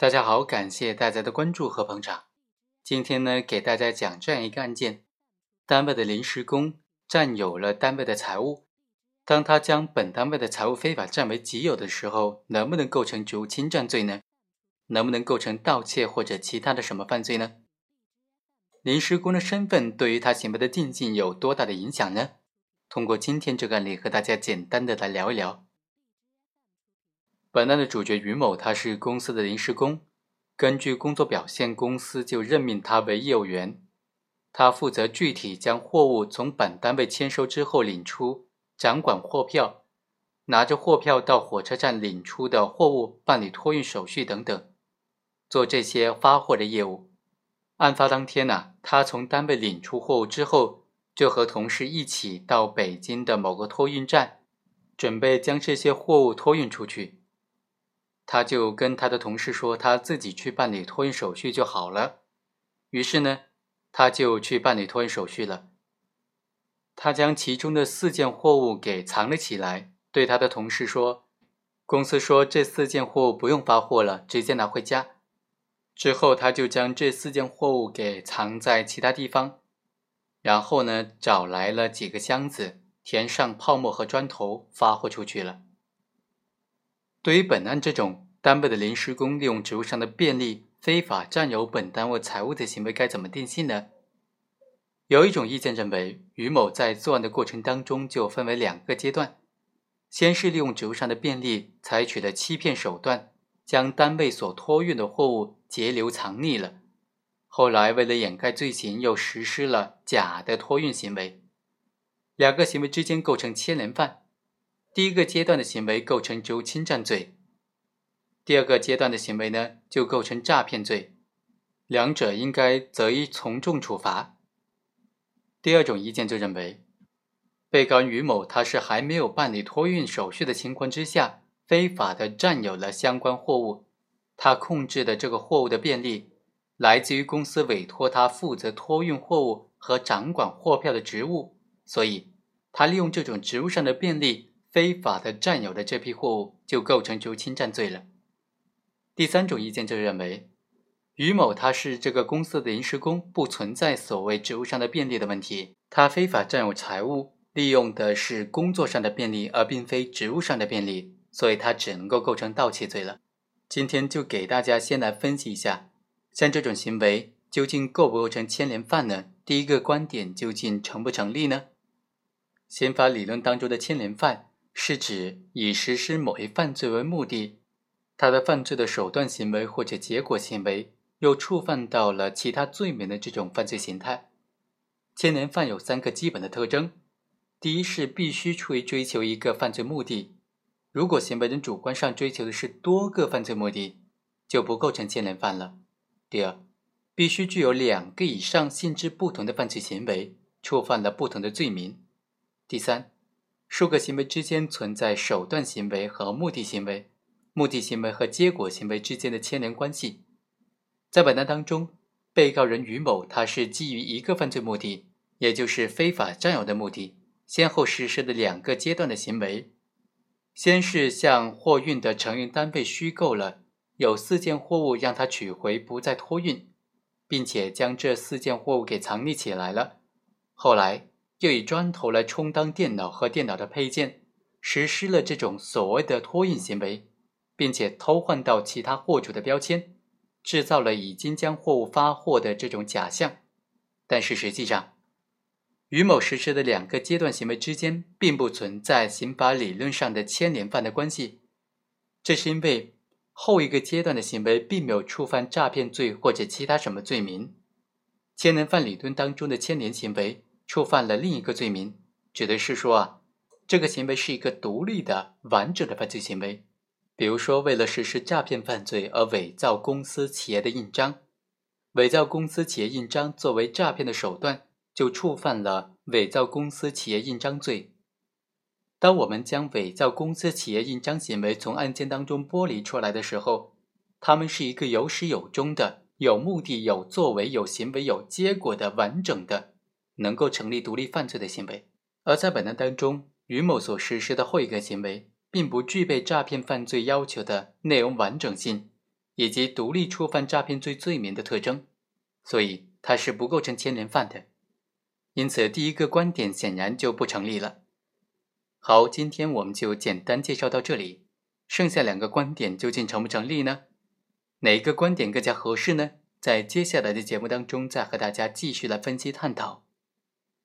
大家好，感谢大家的关注和捧场。今天呢，给大家讲这样一个案件：单位的临时工占有了单位的财物，当他将本单位的财物非法占为己有的时候，能不能构成职务侵占罪呢？能不能构成盗窃或者其他的什么犯罪呢？临时工的身份对于他行为的定性有多大的影响呢？通过今天这个案例和大家简单的来聊一聊。本案的主角于某，他是公司的临时工。根据工作表现，公司就任命他为业务员。他负责具体将货物从本单位签收之后领出，掌管货票，拿着货票到火车站领出的货物办理托运手续等等，做这些发货的业务。案发当天呢，他从单位领出货物之后，就和同事一起到北京的某个托运站，准备将这些货物托运出去。他就跟他的同事说，他自己去办理托运手续就好了。于是呢，他就去办理托运手续了。他将其中的四件货物给藏了起来，对他的同事说：“公司说这四件货物不用发货了，直接拿回家。”之后，他就将这四件货物给藏在其他地方，然后呢，找来了几个箱子，填上泡沫和砖头，发货出去了。对于本案这种单位的临时工利用职务上的便利非法占有本单位财物的行为，该怎么定性呢？有一种意见认为，于某在作案的过程当中就分为两个阶段：先是利用职务上的便利，采取了欺骗手段，将单位所托运的货物截留藏匿了；后来为了掩盖罪行，又实施了假的托运行为。两个行为之间构成牵连犯。第一个阶段的行为构成职务侵占罪，第二个阶段的行为呢就构成诈骗罪，两者应该择一从重处罚。第二种意见就认为，被告人于某他是还没有办理托运手续的情况之下，非法的占有了相关货物，他控制的这个货物的便利来自于公司委托他负责托运货物和掌管货票的职务，所以他利用这种职务上的便利。非法的占有的这批货物就构成职务侵占罪了。第三种意见就认为，于某他是这个公司的临时工，不存在所谓职务上的便利的问题。他非法占有财物，利用的是工作上的便利，而并非职务上的便利，所以他只能够构成盗窃罪了。今天就给大家先来分析一下，像这种行为究竟构不构成牵连犯呢？第一个观点究竟成不成立呢？刑法理论当中的牵连犯。是指以实施某一犯罪为目的，他的犯罪的手段行为或者结果行为又触犯到了其他罪名的这种犯罪形态。牵连犯有三个基本的特征：第一是必须出于追求一个犯罪目的，如果行为人主观上追求的是多个犯罪目的，就不构成牵连犯了；第二，必须具有两个以上性质不同的犯罪行为，触犯了不同的罪名；第三。数个行为之间存在手段行为和目的行为、目的行为和结果行为之间的牵连关系。在本案当中，被告人于某他是基于一个犯罪目的，也就是非法占有的目的，先后实施的两个阶段的行为。先是向货运的承运单位虚构了有四件货物让他取回，不再托运，并且将这四件货物给藏匿起来了。后来。又以砖头来充当电脑和电脑的配件，实施了这种所谓的托运行为，并且偷换到其他货主的标签，制造了已经将货物发货的这种假象。但是实际上，于某实施的两个阶段行为之间并不存在刑法理论上的牵连犯的关系，这是因为后一个阶段的行为并没有触犯诈骗罪或者其他什么罪名。牵连犯理论当中的牵连行为。触犯了另一个罪名，指的是说啊，这个行为是一个独立的、完整的犯罪行为。比如说，为了实施诈骗犯罪而伪造公司企业的印章，伪造公司企业印章作为诈骗的手段，就触犯了伪造公司企业印章罪。当我们将伪造公司企业印章行为从案件当中剥离出来的时候，他们是一个有始有终的、有目的、有作为、有行为、有结果的完整的。能够成立独立犯罪的行为，而在本案当中，于某所实施的后一个行为，并不具备诈骗犯罪要求的内容完整性，以及独立触犯诈骗罪罪名的特征，所以他是不构成牵连犯的。因此，第一个观点显然就不成立了。好，今天我们就简单介绍到这里。剩下两个观点究竟成不成立呢？哪一个观点更加合适呢？在接下来的节目当中，再和大家继续来分析探讨。